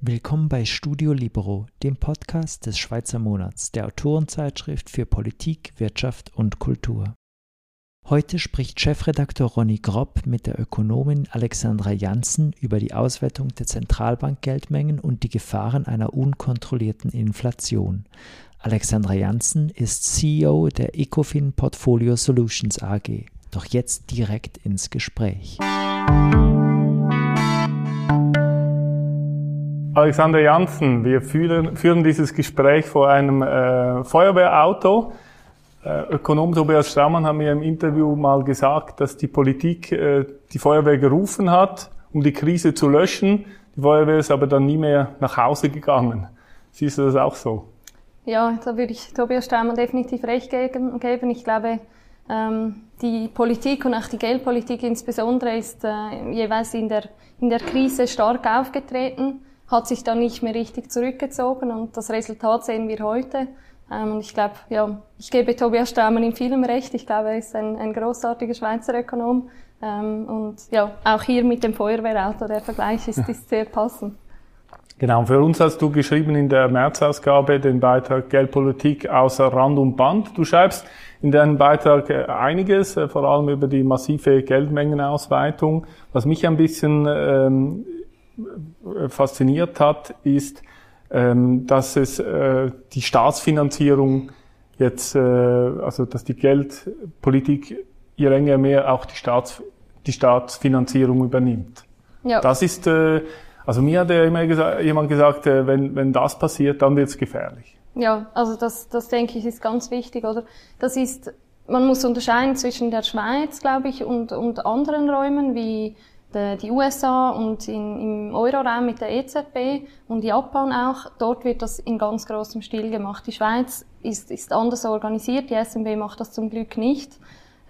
Willkommen bei Studio Libero, dem Podcast des Schweizer Monats, der Autorenzeitschrift für Politik, Wirtschaft und Kultur. Heute spricht Chefredakteur Ronny Gropp mit der Ökonomin Alexandra Janssen über die Auswertung der Zentralbankgeldmengen und die Gefahren einer unkontrollierten Inflation. Alexandra Janssen ist CEO der Ecofin Portfolio Solutions AG. Doch jetzt direkt ins Gespräch. Alexander Janssen, wir führen, führen dieses Gespräch vor einem äh, Feuerwehrauto. Äh, Ökonom Tobias Straumann hat mir im Interview mal gesagt, dass die Politik äh, die Feuerwehr gerufen hat, um die Krise zu löschen. Die Feuerwehr ist aber dann nie mehr nach Hause gegangen. Siehst du das auch so? Ja, da würde ich Tobias Straumann definitiv recht geben. Ich glaube, ähm, die Politik und auch die Geldpolitik insbesondere ist äh, jeweils in der, in der Krise stark aufgetreten, hat sich dann nicht mehr richtig zurückgezogen und das Resultat sehen wir heute. Ähm, ich glaube, ja, ich gebe Tobias Straumann in vielem recht. Ich glaube, er ist ein, ein großartiger Schweizer Ökonom. Ähm, und ja, auch hier mit dem Feuerwehrauto, der Vergleich ist, ist sehr passend. Genau, für uns hast du geschrieben in der Märzausgabe den Beitrag Geldpolitik außer Rand und Band. Du schreibst in deinem Beitrag äh, einiges, äh, vor allem über die massive Geldmengenausweitung. Was mich ein bisschen ähm, fasziniert hat, ist, ähm, dass es äh, die Staatsfinanzierung jetzt, äh, also dass die Geldpolitik je länger mehr auch die, Staats, die Staatsfinanzierung übernimmt. Ja. Das ist, äh, also mir hat ja immer gesagt, jemand gesagt, äh, wenn, wenn das passiert, dann wird es gefährlich. Ja, also das, das denke ich ist ganz wichtig, oder? Das ist, man muss unterscheiden zwischen der Schweiz, glaube ich, und, und anderen Räumen wie die USA und in, im Euroraum mit der EZB und Japan auch, dort wird das in ganz großem Stil gemacht. Die Schweiz ist, ist anders organisiert, die SNB macht das zum Glück nicht.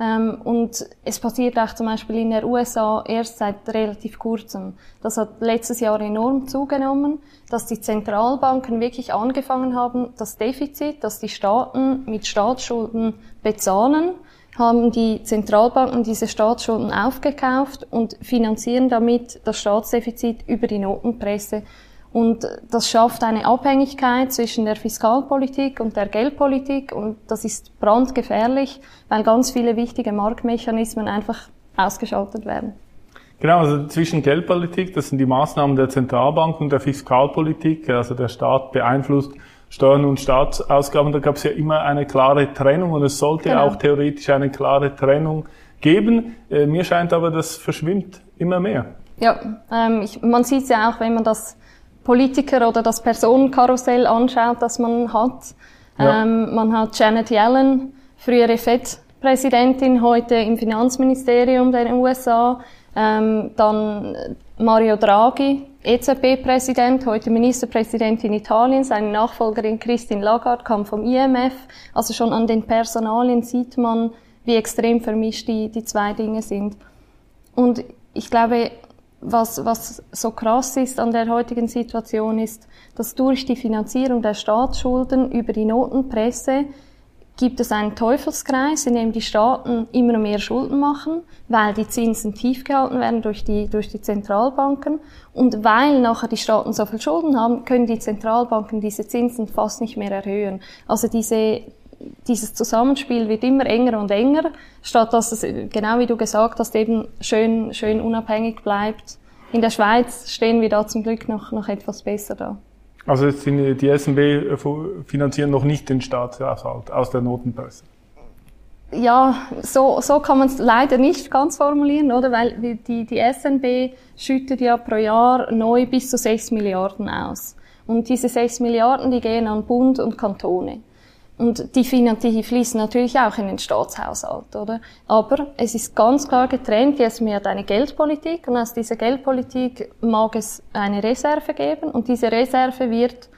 Ähm, und es passiert auch zum Beispiel in der USA erst seit relativ kurzem. Das hat letztes Jahr enorm zugenommen, dass die Zentralbanken wirklich angefangen haben, das Defizit, das die Staaten mit Staatsschulden bezahlen, haben die Zentralbanken diese Staatsschulden aufgekauft und finanzieren damit das Staatsdefizit über die Notenpresse. Und das schafft eine Abhängigkeit zwischen der Fiskalpolitik und der Geldpolitik und das ist brandgefährlich, weil ganz viele wichtige Marktmechanismen einfach ausgeschaltet werden. Genau, also zwischen Geldpolitik, das sind die Maßnahmen der Zentralbank und der Fiskalpolitik, also der Staat beeinflusst Steuern und Staatsausgaben, da gab es ja immer eine klare Trennung und es sollte genau. auch theoretisch eine klare Trennung geben. Äh, mir scheint aber, das verschwimmt immer mehr. Ja, ähm, ich, man sieht es ja auch, wenn man das Politiker oder das Personenkarussell anschaut, das man hat. Ja. Ähm, man hat Janet Yellen, frühere FED-Präsidentin, heute im Finanzministerium der USA. Ähm, dann Mario Draghi, EZB-Präsident, heute Ministerpräsident in Italien, seine Nachfolgerin Christine Lagarde kam vom IMF. Also schon an den Personalien sieht man, wie extrem vermischt die, die zwei Dinge sind. Und ich glaube, was, was so krass ist an der heutigen Situation ist, dass durch die Finanzierung der Staatsschulden über die Notenpresse gibt es einen Teufelskreis, in dem die Staaten immer mehr Schulden machen, weil die Zinsen tief gehalten werden durch die, durch die Zentralbanken. Und weil nachher die Staaten so viel Schulden haben, können die Zentralbanken diese Zinsen fast nicht mehr erhöhen. Also diese, dieses Zusammenspiel wird immer enger und enger, statt dass es, genau wie du gesagt hast, eben schön, schön unabhängig bleibt. In der Schweiz stehen wir da zum Glück noch, noch etwas besser da. Also jetzt sind die SNB äh, finanzieren noch nicht den Staatshaushalt aus der Notenpresse. Ja, so, so kann man es leider nicht ganz formulieren, oder? Weil die, die SNB schüttet ja pro Jahr neu bis zu 6 Milliarden aus. Und diese 6 Milliarden, die gehen an Bund und Kantone. Und die, die fließen natürlich auch in den Staatshaushalt, oder? Aber es ist ganz klar getrennt, jetzt mehr eine Geldpolitik und aus dieser Geldpolitik mag es eine Reserve geben und diese Reserve wird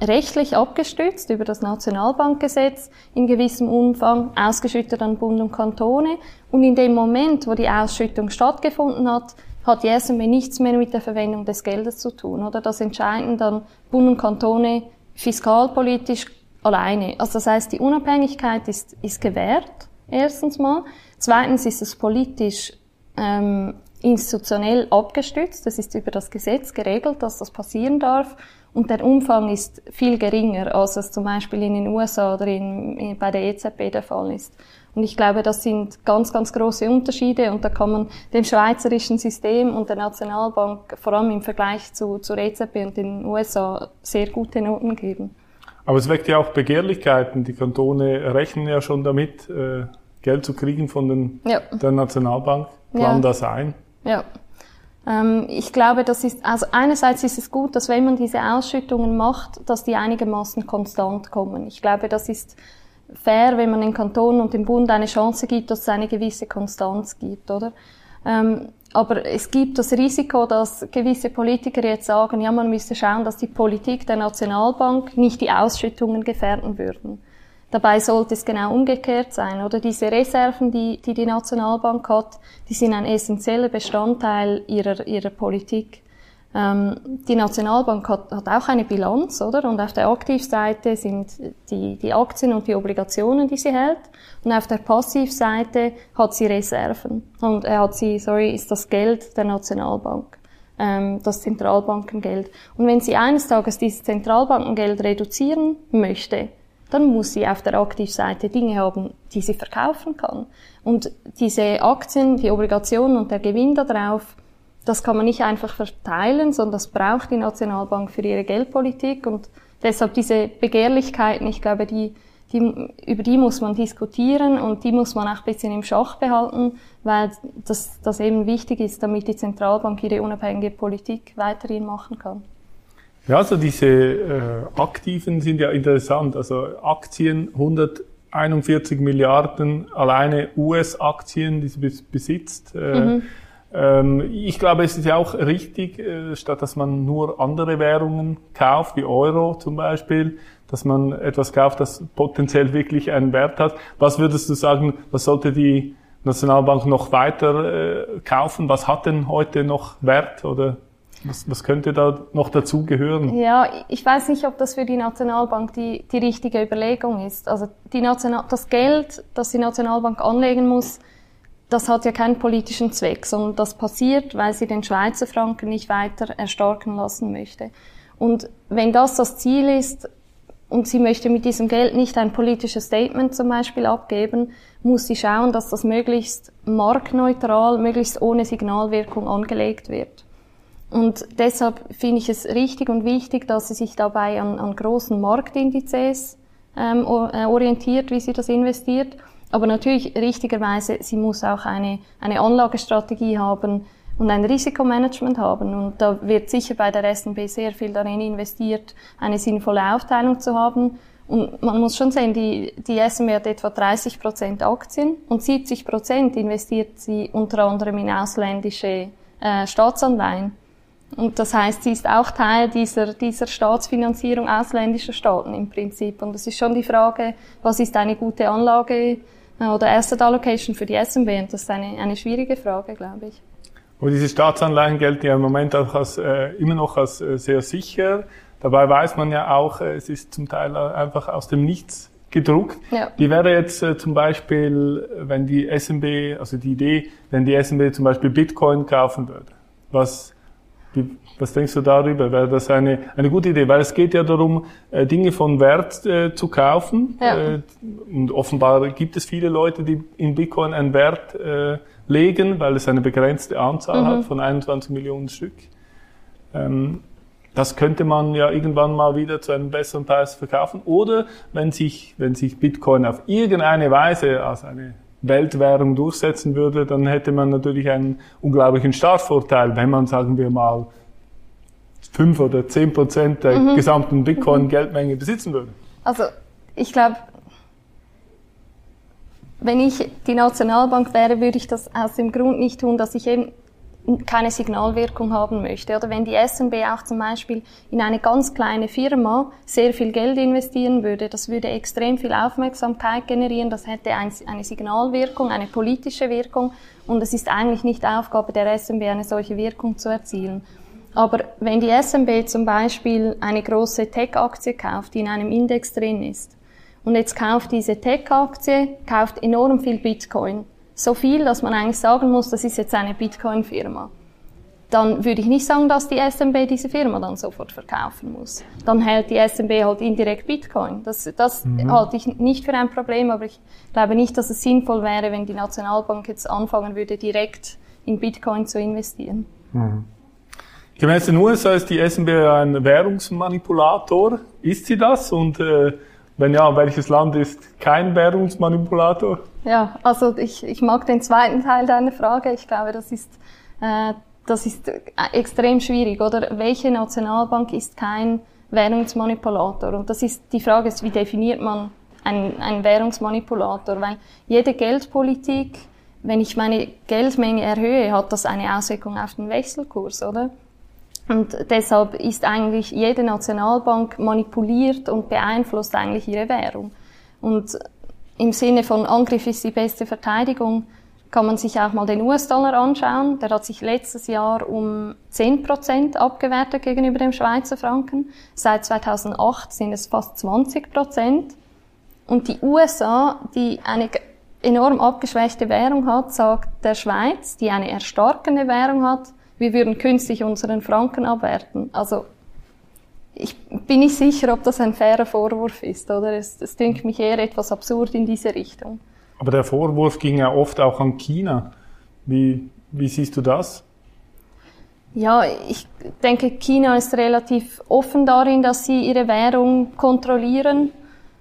rechtlich abgestützt über das Nationalbankgesetz in gewissem Umfang ausgeschüttet an Bund und Kantone und in dem Moment, wo die Ausschüttung stattgefunden hat, hat die SMB nichts mehr mit der Verwendung des Geldes zu tun, oder? Das entscheiden dann Bund und Kantone fiskalpolitisch alleine. Also das heißt, die Unabhängigkeit ist, ist gewährt, erstens mal. Zweitens ist es politisch ähm, institutionell abgestützt. Das ist über das Gesetz geregelt, dass das passieren darf. Und der Umfang ist viel geringer, als es zum Beispiel in den USA oder in, in, bei der EZB der Fall ist. Und ich glaube, das sind ganz, ganz große Unterschiede und da kann man dem schweizerischen System und der Nationalbank vor allem im Vergleich zu, zur EZB und den USA sehr gute Noten geben. Aber es weckt ja auch Begehrlichkeiten. Die Kantone rechnen ja schon damit, äh, Geld zu kriegen von den, ja. der Nationalbank. Planen ja. das ein? Ja. Ähm, ich glaube, das ist, also einerseits ist es gut, dass wenn man diese Ausschüttungen macht, dass die einigermaßen konstant kommen. Ich glaube, das ist fair, wenn man den Kanton und dem Bund eine Chance gibt, dass es eine gewisse Konstanz gibt, oder? Ähm, aber es gibt das Risiko, dass gewisse Politiker jetzt sagen, ja, man müsste schauen, dass die Politik der Nationalbank nicht die Ausschüttungen gefährden würden. Dabei sollte es genau umgekehrt sein, oder? Diese Reserven, die die, die Nationalbank hat, die sind ein essentieller Bestandteil ihrer, ihrer Politik. Ähm, die Nationalbank hat, hat auch eine Bilanz, oder? Und auf der Aktivseite sind die, die Aktien und die Obligationen, die sie hält. Und auf der Passivseite hat sie Reserven. Und er hat sie, sorry, ist das Geld der Nationalbank. Ähm, das Zentralbankengeld. Und wenn sie eines Tages dieses Zentralbankengeld reduzieren möchte, dann muss sie auf der Aktivseite Dinge haben, die sie verkaufen kann. Und diese Aktien, die Obligationen und der Gewinn darauf, das kann man nicht einfach verteilen, sondern das braucht die Nationalbank für ihre Geldpolitik und deshalb diese Begehrlichkeiten, ich glaube, die, die, über die muss man diskutieren und die muss man auch ein bisschen im Schach behalten, weil das, das eben wichtig ist, damit die Zentralbank ihre unabhängige Politik weiterhin machen kann. Ja, also diese äh, Aktiven sind ja interessant. Also Aktien 141 Milliarden alleine US-Aktien, die sie besitzt. Äh, mhm. Ähm, ich glaube, es ist ja auch richtig, äh, statt dass man nur andere Währungen kauft, wie Euro zum Beispiel, dass man etwas kauft, das potenziell wirklich einen Wert hat. Was würdest du sagen, was sollte die Nationalbank noch weiter äh, kaufen? Was hat denn heute noch Wert oder was, was könnte da noch dazu gehören? Ja, ich weiß nicht, ob das für die Nationalbank die, die richtige Überlegung ist. Also die National, das Geld, das die Nationalbank anlegen muss, das hat ja keinen politischen Zweck, sondern das passiert, weil sie den Schweizer Franken nicht weiter erstarken lassen möchte. Und wenn das das Ziel ist, und sie möchte mit diesem Geld nicht ein politisches Statement zum Beispiel abgeben, muss sie schauen, dass das möglichst marktneutral, möglichst ohne Signalwirkung angelegt wird. Und deshalb finde ich es richtig und wichtig, dass sie sich dabei an, an großen Marktindizes ähm, äh, orientiert, wie sie das investiert. Aber natürlich richtigerweise, sie muss auch eine, eine Anlagestrategie haben und ein Risikomanagement haben. Und da wird sicher bei der S&B sehr viel darin investiert, eine sinnvolle Aufteilung zu haben. Und man muss schon sehen, die, die S&B hat etwa 30 Prozent Aktien und 70 Prozent investiert sie unter anderem in ausländische äh, Staatsanleihen. Und das heißt, sie ist auch Teil dieser, dieser Staatsfinanzierung ausländischer Staaten im Prinzip. Und es ist schon die Frage, was ist eine gute Anlage oder Asset Allocation für die SMB? Und das ist eine, eine schwierige Frage, glaube ich. Und diese Staatsanleihen gelten ja im Moment auch als, äh, immer noch als äh, sehr sicher. Dabei weiß man ja auch, äh, es ist zum Teil einfach aus dem Nichts gedruckt. Ja. Wie wäre jetzt äh, zum Beispiel, wenn die SMB, also die Idee, wenn die SMB zum Beispiel Bitcoin kaufen würde? Was wie, was denkst du darüber? Wäre das eine, eine gute Idee? Weil es geht ja darum, äh, Dinge von Wert äh, zu kaufen. Ja. Äh, und offenbar gibt es viele Leute, die in Bitcoin einen Wert äh, legen, weil es eine begrenzte Anzahl mhm. hat von 21 Millionen Stück. Ähm, das könnte man ja irgendwann mal wieder zu einem besseren Preis verkaufen. Oder wenn sich, wenn sich Bitcoin auf irgendeine Weise als eine Weltwährung durchsetzen würde, dann hätte man natürlich einen unglaublichen Startvorteil, wenn man, sagen wir mal, fünf oder zehn Prozent der mhm. gesamten Bitcoin-Geldmenge besitzen würde. Also, ich glaube, wenn ich die Nationalbank wäre, würde ich das aus dem Grund nicht tun, dass ich eben keine Signalwirkung haben möchte. Oder wenn die SNB auch zum Beispiel in eine ganz kleine Firma sehr viel Geld investieren würde, das würde extrem viel Aufmerksamkeit generieren, das hätte eine Signalwirkung, eine politische Wirkung und es ist eigentlich nicht Aufgabe der SNB, eine solche Wirkung zu erzielen. Aber wenn die SNB zum Beispiel eine große Tech-Aktie kauft, die in einem Index drin ist, und jetzt kauft diese Tech-Aktie, kauft enorm viel Bitcoin, so viel, dass man eigentlich sagen muss, das ist jetzt eine Bitcoin-Firma dann würde ich nicht sagen, dass die SMB diese Firma dann sofort verkaufen muss. Dann hält die SMB halt indirekt Bitcoin. Das, das mhm. halte ich nicht für ein Problem, aber ich glaube nicht, dass es sinnvoll wäre, wenn die Nationalbank jetzt anfangen würde, direkt in Bitcoin zu investieren. Mhm. Gemäß den USA ist die SMB ein Währungsmanipulator. Ist sie das? Und äh, wenn ja, welches Land ist kein Währungsmanipulator? Ja, also ich, ich mag den zweiten Teil deiner Frage. Ich glaube, das ist äh, das ist extrem schwierig, oder? Welche Nationalbank ist kein Währungsmanipulator? Und das ist die Frage, ist, wie definiert man einen, einen Währungsmanipulator? Weil jede Geldpolitik, wenn ich meine Geldmenge erhöhe, hat das eine Auswirkung auf den Wechselkurs, oder? Und deshalb ist eigentlich jede Nationalbank manipuliert und beeinflusst eigentlich ihre Währung. Und im Sinne von Angriff ist die beste Verteidigung, kann man sich auch mal den US-Dollar anschauen. Der hat sich letztes Jahr um 10 Prozent abgewertet gegenüber dem Schweizer Franken. Seit 2008 sind es fast 20 Prozent. Und die USA, die eine enorm abgeschwächte Währung hat, sagt der Schweiz, die eine erstarkende Währung hat, wir würden künstlich unseren Franken abwerten. Also ich bin nicht sicher, ob das ein fairer Vorwurf ist, oder? Es, es dünkt mich eher etwas absurd in diese Richtung. Aber der Vorwurf ging ja oft auch an China. Wie, wie siehst du das? Ja, ich denke, China ist relativ offen darin, dass sie ihre Währung kontrollieren.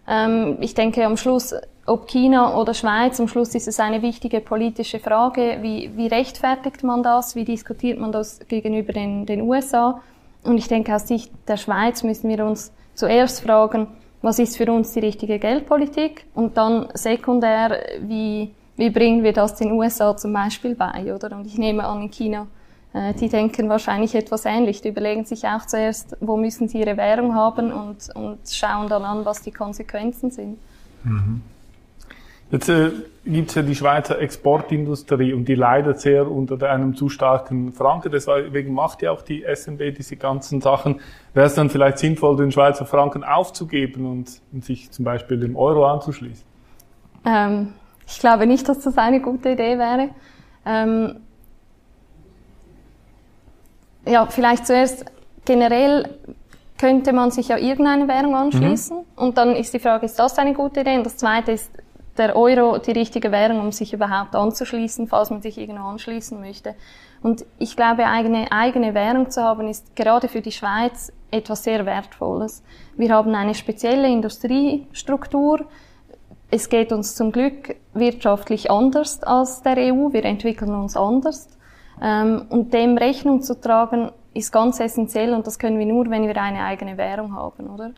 Ähm, ich denke, am Schluss, ob China oder Schweiz, am Schluss ist es eine wichtige politische Frage. Wie, wie rechtfertigt man das? Wie diskutiert man das gegenüber den, den USA? Und ich denke, aus Sicht der Schweiz müssen wir uns zuerst fragen, was ist für uns die richtige Geldpolitik und dann sekundär, wie, wie bringen wir das den USA zum Beispiel bei, oder? Und ich nehme an, in China, äh, die denken wahrscheinlich etwas ähnlich. Die überlegen sich auch zuerst, wo müssen sie ihre Währung haben und, und schauen dann an, was die Konsequenzen sind. Mhm. Jetzt äh, gibt es ja die Schweizer Exportindustrie und die leidet sehr unter einem zu starken Franken. Deswegen macht ja auch die SNB diese ganzen Sachen. Wäre es dann vielleicht sinnvoll, den Schweizer Franken aufzugeben und, und sich zum Beispiel dem Euro anzuschließen? Ähm, ich glaube nicht, dass das eine gute Idee wäre. Ähm, ja, vielleicht zuerst generell könnte man sich ja irgendeine Währung anschließen. Mhm. Und dann ist die Frage, ist das eine gute Idee? Und das Zweite ist, der Euro die richtige Währung, um sich überhaupt anzuschließen, falls man sich irgendwo anschließen möchte. Und ich glaube, eine eigene Währung zu haben, ist gerade für die Schweiz etwas sehr Wertvolles. Wir haben eine spezielle Industriestruktur. Es geht uns zum Glück wirtschaftlich anders als der EU. Wir entwickeln uns anders. Ähm, und dem Rechnung zu tragen, ist ganz essentiell und das können wir nur, wenn wir eine eigene Währung haben, oder?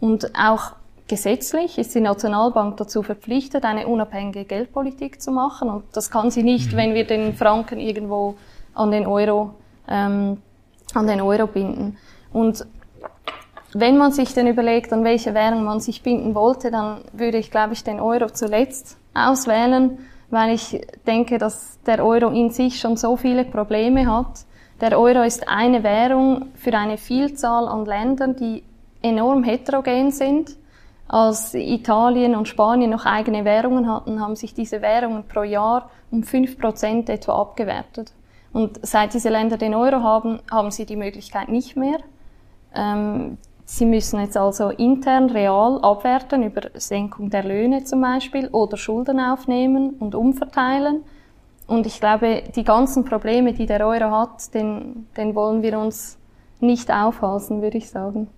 Und auch gesetzlich ist die Nationalbank dazu verpflichtet, eine unabhängige Geldpolitik zu machen. Und das kann sie nicht, mhm. wenn wir den Franken irgendwo an den Euro, ähm, an den Euro binden. Und wenn man sich dann überlegt, an welche Währung man sich binden wollte, dann würde ich, glaube ich, den Euro zuletzt auswählen, weil ich denke, dass der Euro in sich schon so viele Probleme hat. Der Euro ist eine Währung für eine Vielzahl an Ländern, die enorm heterogen sind als Italien und Spanien noch eigene Währungen hatten, haben sich diese Währungen pro Jahr um fünf Prozent etwa abgewertet. Und seit diese Länder den Euro haben, haben sie die Möglichkeit nicht mehr. Ähm, sie müssen jetzt also intern real abwerten über Senkung der Löhne zum Beispiel oder Schulden aufnehmen und umverteilen. Und ich glaube, die ganzen Probleme, die der Euro hat, den, den wollen wir uns nicht aufhalsen, würde ich sagen.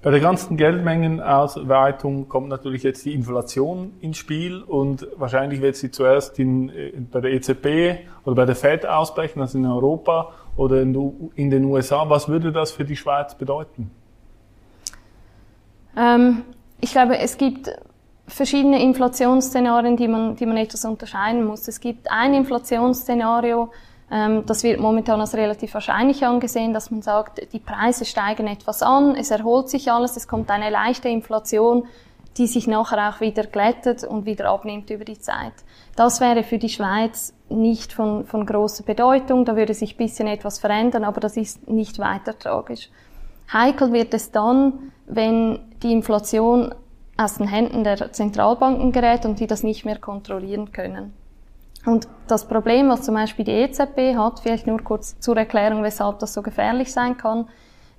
Bei der ganzen Geldmengenausweitung kommt natürlich jetzt die Inflation ins Spiel und wahrscheinlich wird sie zuerst in, bei der EZB oder bei der Fed ausbrechen, also in Europa oder in, den USA. Was würde das für die Schweiz bedeuten? Ähm, ich glaube, es gibt verschiedene Inflationsszenarien, die man, die man etwas unterscheiden muss. Es gibt ein Inflationsszenario, das wird momentan als relativ wahrscheinlich angesehen, dass man sagt, die Preise steigen etwas an, es erholt sich alles, es kommt eine leichte Inflation, die sich nachher auch wieder glättet und wieder abnimmt über die Zeit. Das wäre für die Schweiz nicht von, von großer Bedeutung, da würde sich ein bisschen etwas verändern, aber das ist nicht weiter tragisch. Heikel wird es dann, wenn die Inflation aus den Händen der Zentralbanken gerät und die das nicht mehr kontrollieren können. Und das Problem, was zum Beispiel die EZB hat, vielleicht nur kurz zur Erklärung, weshalb das so gefährlich sein kann.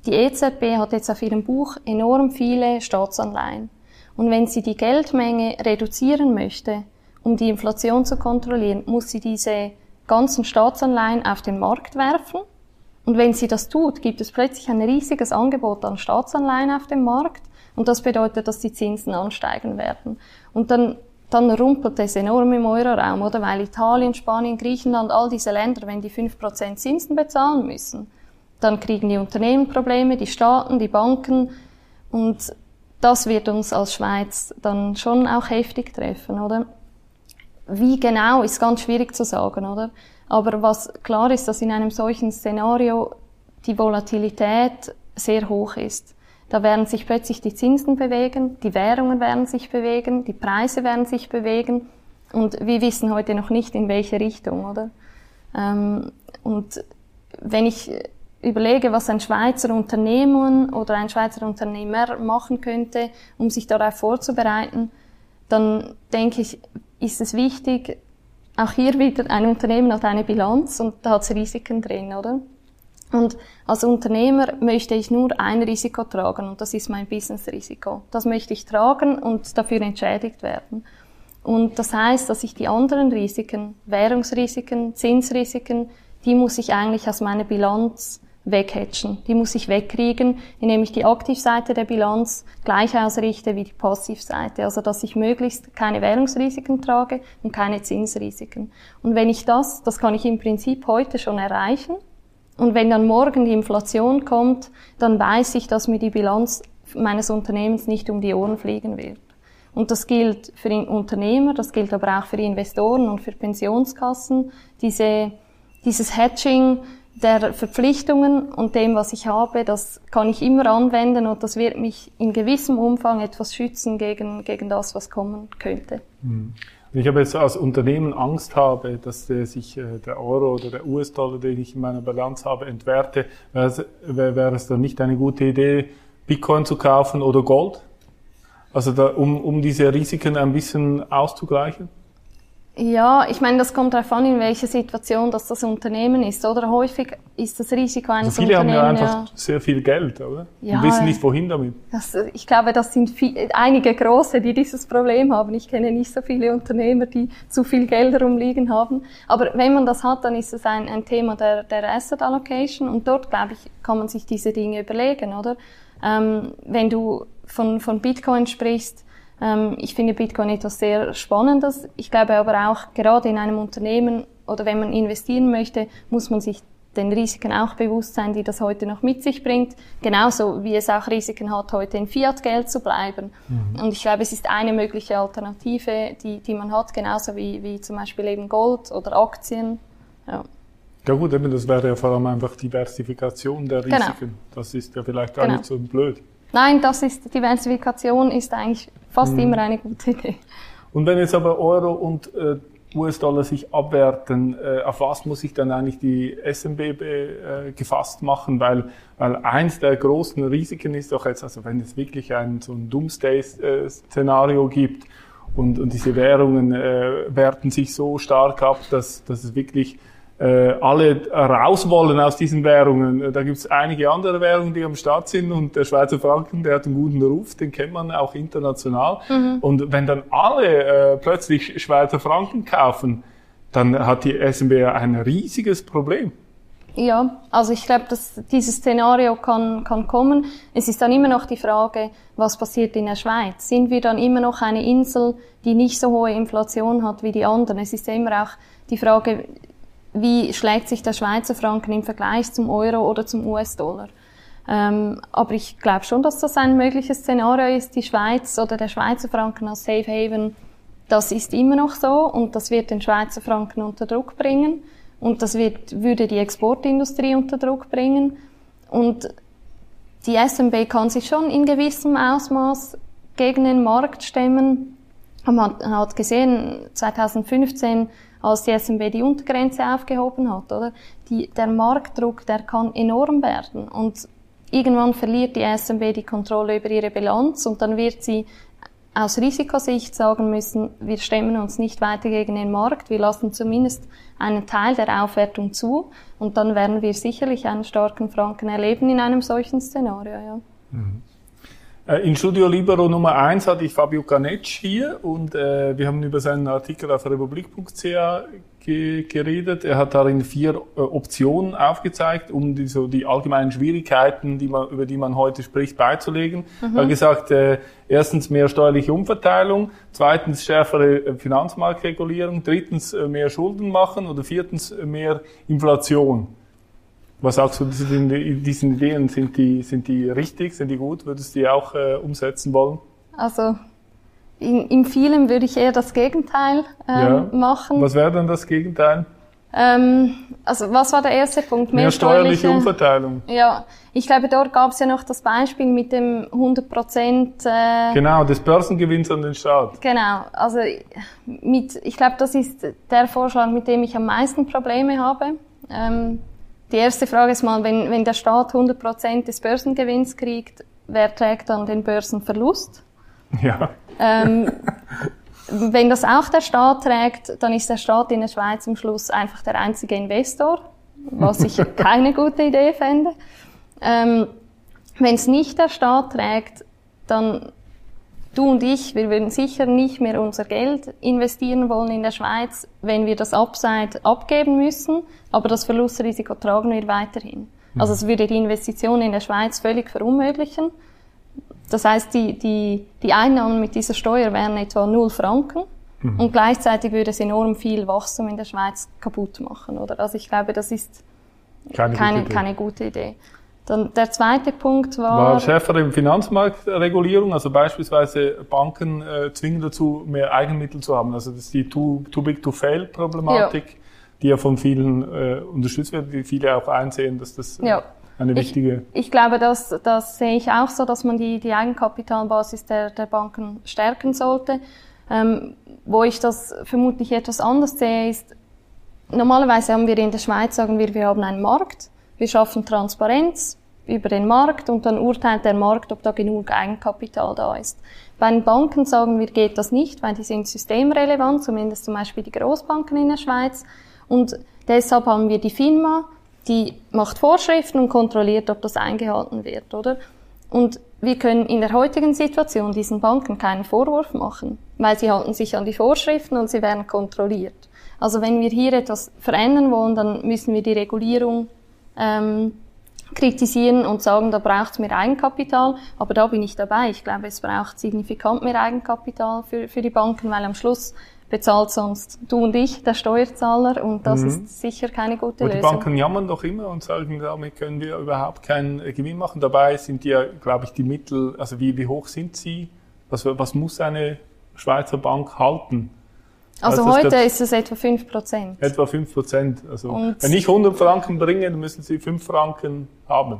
Die EZB hat jetzt auf ihrem Buch enorm viele Staatsanleihen. Und wenn sie die Geldmenge reduzieren möchte, um die Inflation zu kontrollieren, muss sie diese ganzen Staatsanleihen auf den Markt werfen. Und wenn sie das tut, gibt es plötzlich ein riesiges Angebot an Staatsanleihen auf dem Markt. Und das bedeutet, dass die Zinsen ansteigen werden. Und dann, dann rumpelt es enorm im Euroraum, oder? Weil Italien, Spanien, Griechenland, all diese Länder, wenn die 5% Zinsen bezahlen müssen, dann kriegen die Unternehmen Probleme, die Staaten, die Banken. Und das wird uns als Schweiz dann schon auch heftig treffen, oder? Wie genau ist ganz schwierig zu sagen, oder? Aber was klar ist, dass in einem solchen Szenario die Volatilität sehr hoch ist. Da werden sich plötzlich die Zinsen bewegen, die Währungen werden sich bewegen, die Preise werden sich bewegen und wir wissen heute noch nicht, in welche Richtung, oder? Ähm, und wenn ich überlege, was ein Schweizer Unternehmen oder ein Schweizer Unternehmer machen könnte, um sich darauf vorzubereiten, dann denke ich, ist es wichtig, auch hier wieder ein Unternehmen hat eine Bilanz und da hat es Risiken drin, oder? Und als Unternehmer möchte ich nur ein Risiko tragen und das ist mein Business-Risiko. Das möchte ich tragen und dafür entschädigt werden. Und das heißt, dass ich die anderen Risiken, Währungsrisiken, Zinsrisiken, die muss ich eigentlich aus meiner Bilanz weghatchen. Die muss ich wegkriegen, indem ich die Aktivseite der Bilanz gleich ausrichte wie die Passivseite. Also, dass ich möglichst keine Währungsrisiken trage und keine Zinsrisiken. Und wenn ich das, das kann ich im Prinzip heute schon erreichen. Und wenn dann morgen die Inflation kommt, dann weiß ich, dass mir die Bilanz meines Unternehmens nicht um die Ohren fliegen wird. Und das gilt für Unternehmer, das gilt aber auch für Investoren und für Pensionskassen. Diese, dieses Hedging der Verpflichtungen und dem, was ich habe, das kann ich immer anwenden und das wird mich in gewissem Umfang etwas schützen gegen, gegen das, was kommen könnte. Hm. Wenn ich aber jetzt als Unternehmen Angst habe, dass der sich äh, der Euro oder der US-Dollar, den ich in meiner Bilanz habe, entwerte, wäre es, es dann nicht eine gute Idee, Bitcoin zu kaufen oder Gold? Also da, um, um diese Risiken ein bisschen auszugleichen? Ja, ich meine, das kommt darauf an, in welcher Situation das das Unternehmen ist. Oder häufig ist das Risiko eines also viele Unternehmens. Viele haben ja einfach ja, sehr viel Geld, oder? Ja, und wissen nicht, wohin damit. Das, ich glaube, das sind viel, einige große, die dieses Problem haben. Ich kenne nicht so viele Unternehmer, die zu viel Geld herumliegen haben. Aber wenn man das hat, dann ist es ein, ein Thema der, der Asset Allocation. Und dort, glaube ich, kann man sich diese Dinge überlegen, oder? Ähm, wenn du von, von Bitcoin sprichst, ähm, ich finde Bitcoin etwas sehr Spannendes. Ich glaube aber auch, gerade in einem Unternehmen oder wenn man investieren möchte, muss man sich den Risiken auch bewusst sein, die das heute noch mit sich bringt. Genauso wie es auch Risiken hat, heute in Fiat-Geld zu bleiben. Mhm. Und ich glaube, es ist eine mögliche Alternative, die, die man hat, genauso wie, wie zum Beispiel eben Gold oder Aktien. Ja. Ja gut, eben, das wäre ja vor allem einfach Diversifikation der genau. Risiken. Genau. Das ist ja vielleicht gar genau. nicht so blöd. Nein, das ist, Diversifikation ist eigentlich fast mhm. immer eine gute Idee. Und wenn jetzt aber Euro und äh, US-Dollar sich abwerten, äh, auf was muss sich dann eigentlich die SMB äh, gefasst machen? Weil, weil eins der großen Risiken ist doch jetzt, also wenn es wirklich ein so ein Doomsday-Szenario gibt und, und diese Währungen äh, werten sich so stark ab, dass, dass es wirklich alle raus wollen aus diesen Währungen. Äh, da gibt es einige andere Währungen, die am Start sind und der Schweizer Franken, der hat einen guten Ruf, den kennt man auch international. Mhm. Und wenn dann alle äh, plötzlich Schweizer Franken kaufen, dann hat die SMB ein riesiges Problem. Ja, also ich glaube, dass dieses Szenario kann, kann kommen. Es ist dann immer noch die Frage, was passiert in der Schweiz? Sind wir dann immer noch eine Insel, die nicht so hohe Inflation hat wie die anderen? Es ist ja immer auch die Frage, wie schlägt sich der Schweizer Franken im Vergleich zum Euro oder zum US-Dollar. Ähm, aber ich glaube schon, dass das ein mögliches Szenario ist. Die Schweiz oder der Schweizer Franken als Safe Haven, das ist immer noch so und das wird den Schweizer Franken unter Druck bringen und das wird, würde die Exportindustrie unter Druck bringen. Und die SMB kann sich schon in gewissem Ausmaß gegen den Markt stemmen. Man hat gesehen, 2015 als die SMB die Untergrenze aufgehoben hat, oder? Die, der Marktdruck, der kann enorm werden und irgendwann verliert die SMB die Kontrolle über ihre Bilanz und dann wird sie aus Risikosicht sagen müssen, wir stemmen uns nicht weiter gegen den Markt, wir lassen zumindest einen Teil der Aufwertung zu und dann werden wir sicherlich einen starken Franken erleben in einem solchen Szenario. Ja. Mhm. Äh, in Studio Libero Nummer 1 hatte ich Fabio Canecci hier und äh, wir haben über seinen Artikel auf republik.ch ge geredet. Er hat darin vier äh, Optionen aufgezeigt, um die, so die allgemeinen Schwierigkeiten, die man, über die man heute spricht, beizulegen. Mhm. Er hat gesagt, äh, erstens mehr steuerliche Umverteilung, zweitens schärfere äh, Finanzmarktregulierung, drittens äh, mehr Schulden machen oder viertens mehr Inflation. Was sagst du zu diesen Ideen? Sind die, sind die richtig? Sind die gut? Würdest du die auch äh, umsetzen wollen? Also in, in vielen würde ich eher das Gegenteil ähm, ja. machen. Was wäre dann das Gegenteil? Ähm, also was war der erste Punkt? Mehr, Mehr steuerliche, steuerliche Umverteilung. Ja, ich glaube, dort gab es ja noch das Beispiel mit dem 100 Prozent. Äh, genau, des Börsengewinns an den Staat. Genau, also mit, ich glaube, das ist der Vorschlag, mit dem ich am meisten Probleme habe. Ähm, die erste Frage ist mal, wenn, wenn der Staat 100 Prozent des Börsengewinns kriegt, wer trägt dann den Börsenverlust? Ja. Ähm, wenn das auch der Staat trägt, dann ist der Staat in der Schweiz am Schluss einfach der einzige Investor, was ich keine gute Idee fände. Ähm, wenn es nicht der Staat trägt, dann du und ich, wir würden sicher nicht mehr unser Geld investieren wollen in der Schweiz, wenn wir das Upside abgeben müssen, aber das Verlustrisiko tragen wir weiterhin. Also es würde die Investition in der Schweiz völlig verunmöglichen. Das heißt, die, die, die Einnahmen mit dieser Steuer wären etwa 0 Franken. Mhm. Und gleichzeitig würde es enorm viel Wachstum in der Schweiz kaputt machen, oder? Also ich glaube, das ist keine, keine, gute, keine gute Idee. Dann der zweite Punkt war... War schärfere Finanzmarktregulierung, also beispielsweise Banken äh, zwingen dazu, mehr Eigenmittel zu haben. Also das ist die Too, too Big to Fail Problematik, ja. die ja von vielen äh, unterstützt wird, die viele auch einsehen, dass das... Äh, ja eine wichtige. Ich, ich glaube, das, das sehe ich auch so, dass man die, die Eigenkapitalbasis der, der Banken stärken sollte. Ähm, wo ich das vermutlich etwas anders sehe, ist, normalerweise haben wir in der Schweiz, sagen wir, wir haben einen Markt, wir schaffen Transparenz über den Markt und dann urteilt der Markt, ob da genug Eigenkapital da ist. Bei den Banken sagen wir, geht das nicht, weil die sind systemrelevant, zumindest zum Beispiel die Großbanken in der Schweiz. Und deshalb haben wir die FINMA, die macht Vorschriften und kontrolliert, ob das eingehalten wird, oder? Und wir können in der heutigen Situation diesen Banken keinen Vorwurf machen, weil sie halten sich an die Vorschriften und sie werden kontrolliert. Also wenn wir hier etwas verändern wollen, dann müssen wir die Regulierung ähm, kritisieren und sagen, da braucht es mehr Eigenkapital. Aber da bin ich dabei. Ich glaube, es braucht signifikant mehr Eigenkapital für, für die Banken, weil am Schluss bezahlt sonst du und ich, der Steuerzahler, und das mhm. ist sicher keine gute Lösung. Die Banken jammern doch immer und sagen, damit können wir überhaupt keinen äh, Gewinn machen. Dabei sind ja, glaube ich, die Mittel, also wie, wie hoch sind sie? Was, was muss eine Schweizer Bank halten? Also, also heute ist es etwa 5 Prozent. Etwa 5 Prozent. Also, und wenn ich 100 Franken bringe, dann müssen Sie 5 Franken haben.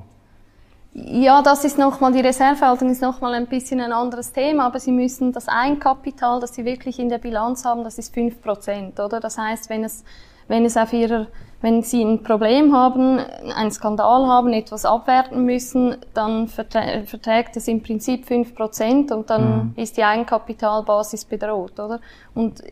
Ja, das ist nochmal, die Reservehaltung ist nochmal ein bisschen ein anderes Thema, aber Sie müssen das Eigenkapital, das Sie wirklich in der Bilanz haben, das ist 5%, oder? Das heißt, wenn es, wenn es auf Ihrer, wenn Sie ein Problem haben, einen Skandal haben, etwas abwerten müssen, dann verträgt es im Prinzip 5% und dann mhm. ist die Eigenkapitalbasis bedroht, oder? Und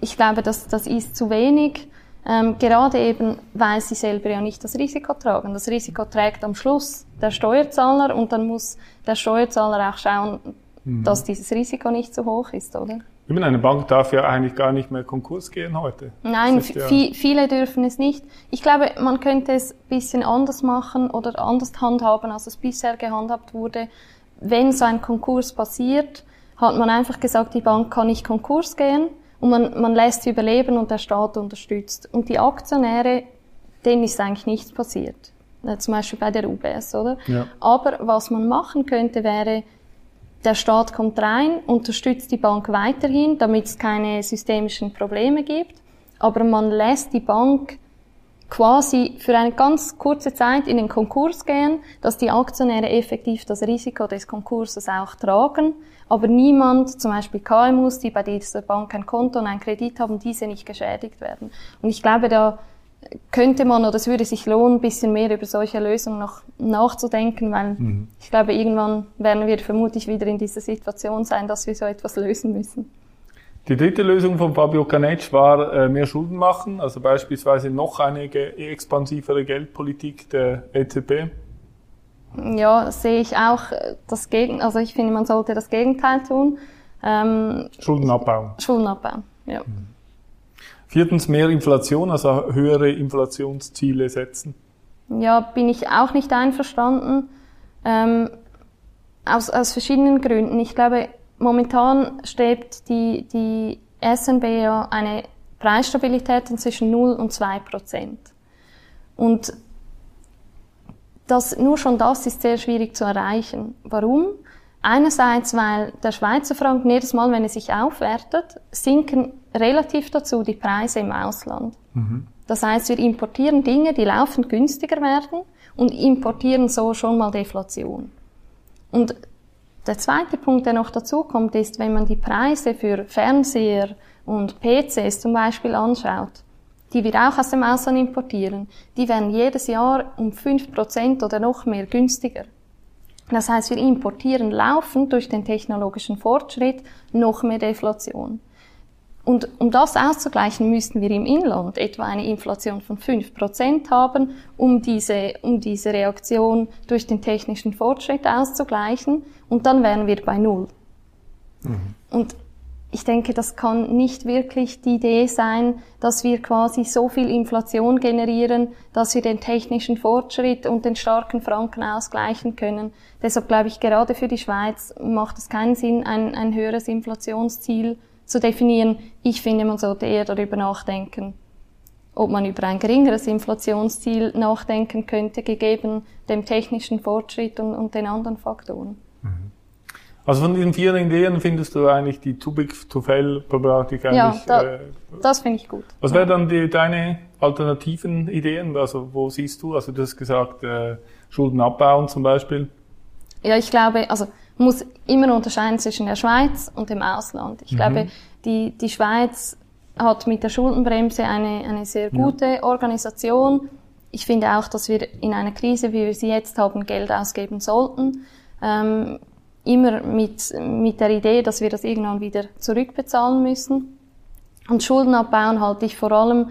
ich glaube, das, das ist zu wenig. Ähm, gerade eben, weil sie selber ja nicht das Risiko tragen. Das Risiko trägt am Schluss der Steuerzahler und dann muss der Steuerzahler auch schauen, mhm. dass dieses Risiko nicht so hoch ist, oder? Ich meine, eine Bank darf ja eigentlich gar nicht mehr Konkurs gehen heute. Nein, ja viele dürfen es nicht. Ich glaube, man könnte es ein bisschen anders machen oder anders handhaben, als es bisher gehandhabt wurde. Wenn so ein Konkurs passiert, hat man einfach gesagt, die Bank kann nicht Konkurs gehen und man, man lässt sie überleben und der Staat unterstützt. Und die Aktionäre, denen ist eigentlich nichts passiert. Zum Beispiel bei der UBS, oder? Ja. Aber was man machen könnte, wäre, der Staat kommt rein, unterstützt die Bank weiterhin, damit es keine systemischen Probleme gibt. Aber man lässt die Bank quasi für eine ganz kurze Zeit in den Konkurs gehen, dass die Aktionäre effektiv das Risiko des Konkurses auch tragen aber niemand, zum Beispiel KMUs, die bei dieser Bank ein Konto und einen Kredit haben, diese nicht geschädigt werden. Und ich glaube, da, könnte man oder es würde sich lohnen, ein bisschen mehr über solche Lösungen noch nachzudenken, weil mhm. ich glaube, irgendwann werden wir vermutlich wieder in dieser Situation sein, dass wir so etwas lösen müssen. Die dritte Lösung von Fabio Canetsch war äh, mehr Schulden machen, also beispielsweise noch eine expansivere Geldpolitik der EZB. Ja, sehe ich auch äh, das Gegen, also ich finde, man sollte das Gegenteil tun. Ähm, Schulden abbauen. Schulden abbauen, ja. Mhm. Viertens, mehr Inflation, also höhere Inflationsziele setzen. Ja, bin ich auch nicht einverstanden. Ähm, aus, aus verschiedenen Gründen. Ich glaube, momentan strebt die, die SNB ja eine Preisstabilität zwischen 0 und 2 Prozent. Und das, nur schon das ist sehr schwierig zu erreichen. Warum? Einerseits, weil der Schweizer Franken jedes Mal, wenn er sich aufwertet, sinken relativ dazu die Preise im Ausland. Mhm. Das heißt, wir importieren Dinge, die laufend günstiger werden und importieren so schon mal Deflation. Und der zweite Punkt, der noch dazu kommt, ist, wenn man die Preise für Fernseher und PCs zum Beispiel anschaut, die wir auch aus dem Ausland importieren, die werden jedes Jahr um 5% oder noch mehr günstiger. Das heißt, wir importieren laufend durch den technologischen Fortschritt noch mehr Deflation. Und um das auszugleichen, müssten wir im Inland etwa eine Inflation von 5% haben, um diese, um diese Reaktion durch den technischen Fortschritt auszugleichen. Und dann wären wir bei Null. Mhm. Und ich denke, das kann nicht wirklich die Idee sein, dass wir quasi so viel Inflation generieren, dass wir den technischen Fortschritt und den starken Franken ausgleichen können. Deshalb glaube ich, gerade für die Schweiz macht es keinen Sinn, ein, ein höheres Inflationsziel zu definieren. Ich finde, man sollte eher darüber nachdenken, ob man über ein geringeres Inflationsziel nachdenken könnte, gegeben dem technischen Fortschritt und, und den anderen Faktoren. Mhm. Also von diesen vier Ideen findest du eigentlich die Too Big to Fail Problematik eigentlich? Ja, da, äh, das finde ich gut. Was wären dann die, deine alternativen Ideen? Also wo siehst du? Also du hast gesagt, äh, Schulden abbauen zum Beispiel. Ja, ich glaube, also muss immer unterscheiden zwischen der Schweiz und dem Ausland. Ich mhm. glaube, die, die Schweiz hat mit der Schuldenbremse eine, eine sehr gute ja. Organisation. Ich finde auch, dass wir in einer Krise, wie wir sie jetzt haben, Geld ausgeben sollten. Ähm, immer mit, mit der Idee, dass wir das irgendwann wieder zurückbezahlen müssen. Und Schulden abbauen halte ich vor allem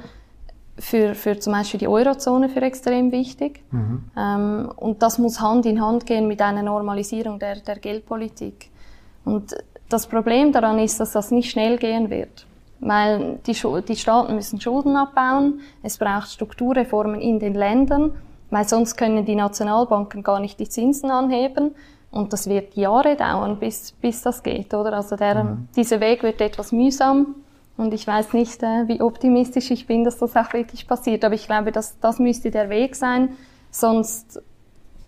für, für zum Beispiel die Eurozone für extrem wichtig. Mhm. Ähm, und das muss Hand in Hand gehen mit einer Normalisierung der, der Geldpolitik. Und das Problem daran ist, dass das nicht schnell gehen wird. Weil die, die Staaten müssen Schulden abbauen, es braucht Strukturreformen in den Ländern, weil sonst können die Nationalbanken gar nicht die Zinsen anheben. Und das wird Jahre dauern, bis, bis das geht, oder? Also der, mhm. dieser Weg wird etwas mühsam. Und ich weiß nicht, äh, wie optimistisch ich bin, dass das auch wirklich passiert. Aber ich glaube, dass das müsste der Weg sein. Sonst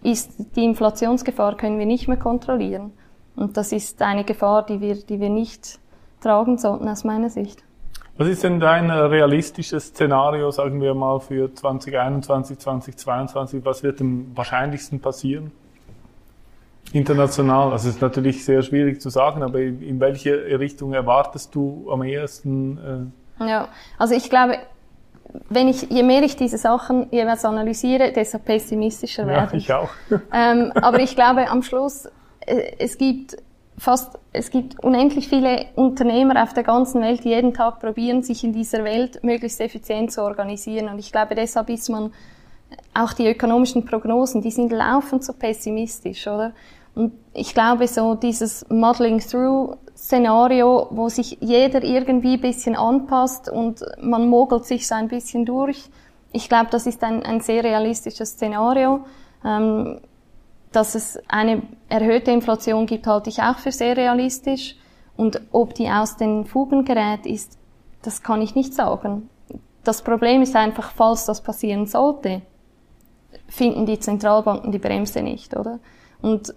ist die Inflationsgefahr können wir nicht mehr kontrollieren. Und das ist eine Gefahr, die wir, die wir nicht tragen sollten aus meiner Sicht. Was ist denn dein realistisches Szenario, sagen wir mal, für 2021, 2022? Was wird am wahrscheinlichsten passieren? International, also es ist natürlich sehr schwierig zu sagen, aber in, in welche Richtung erwartest du am ehesten? Äh? Ja, also ich glaube, wenn ich, je mehr ich diese Sachen jeweils analysiere, desto pessimistischer werde ich. Ja, ich auch. ähm, aber ich glaube, am Schluss, äh, es gibt fast, es gibt unendlich viele Unternehmer auf der ganzen Welt, die jeden Tag probieren, sich in dieser Welt möglichst effizient zu organisieren. Und ich glaube, deshalb ist man, auch die ökonomischen Prognosen, die sind laufend so pessimistisch, oder? Und ich glaube, so dieses Modeling Through Szenario, wo sich jeder irgendwie ein bisschen anpasst und man mogelt sich so ein bisschen durch. Ich glaube, das ist ein, ein sehr realistisches Szenario. Ähm, dass es eine erhöhte Inflation gibt, halte ich auch für sehr realistisch. Und ob die aus den Fugen gerät, ist, das kann ich nicht sagen. Das Problem ist einfach, falls das passieren sollte, finden die Zentralbanken die Bremse nicht, oder? Und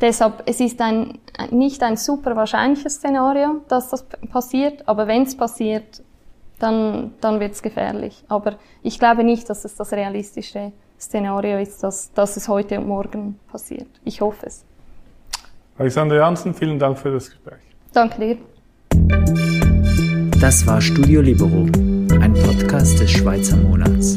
Deshalb, es ist ein, nicht ein super wahrscheinliches Szenario, dass das passiert, aber wenn es passiert, dann, dann wird es gefährlich. Aber ich glaube nicht, dass es das realistische Szenario ist, dass, dass es heute und morgen passiert. Ich hoffe es. Alexander Janssen, vielen Dank für das Gespräch. Danke dir. Das war Studio Libero, ein Podcast des Schweizer Monats.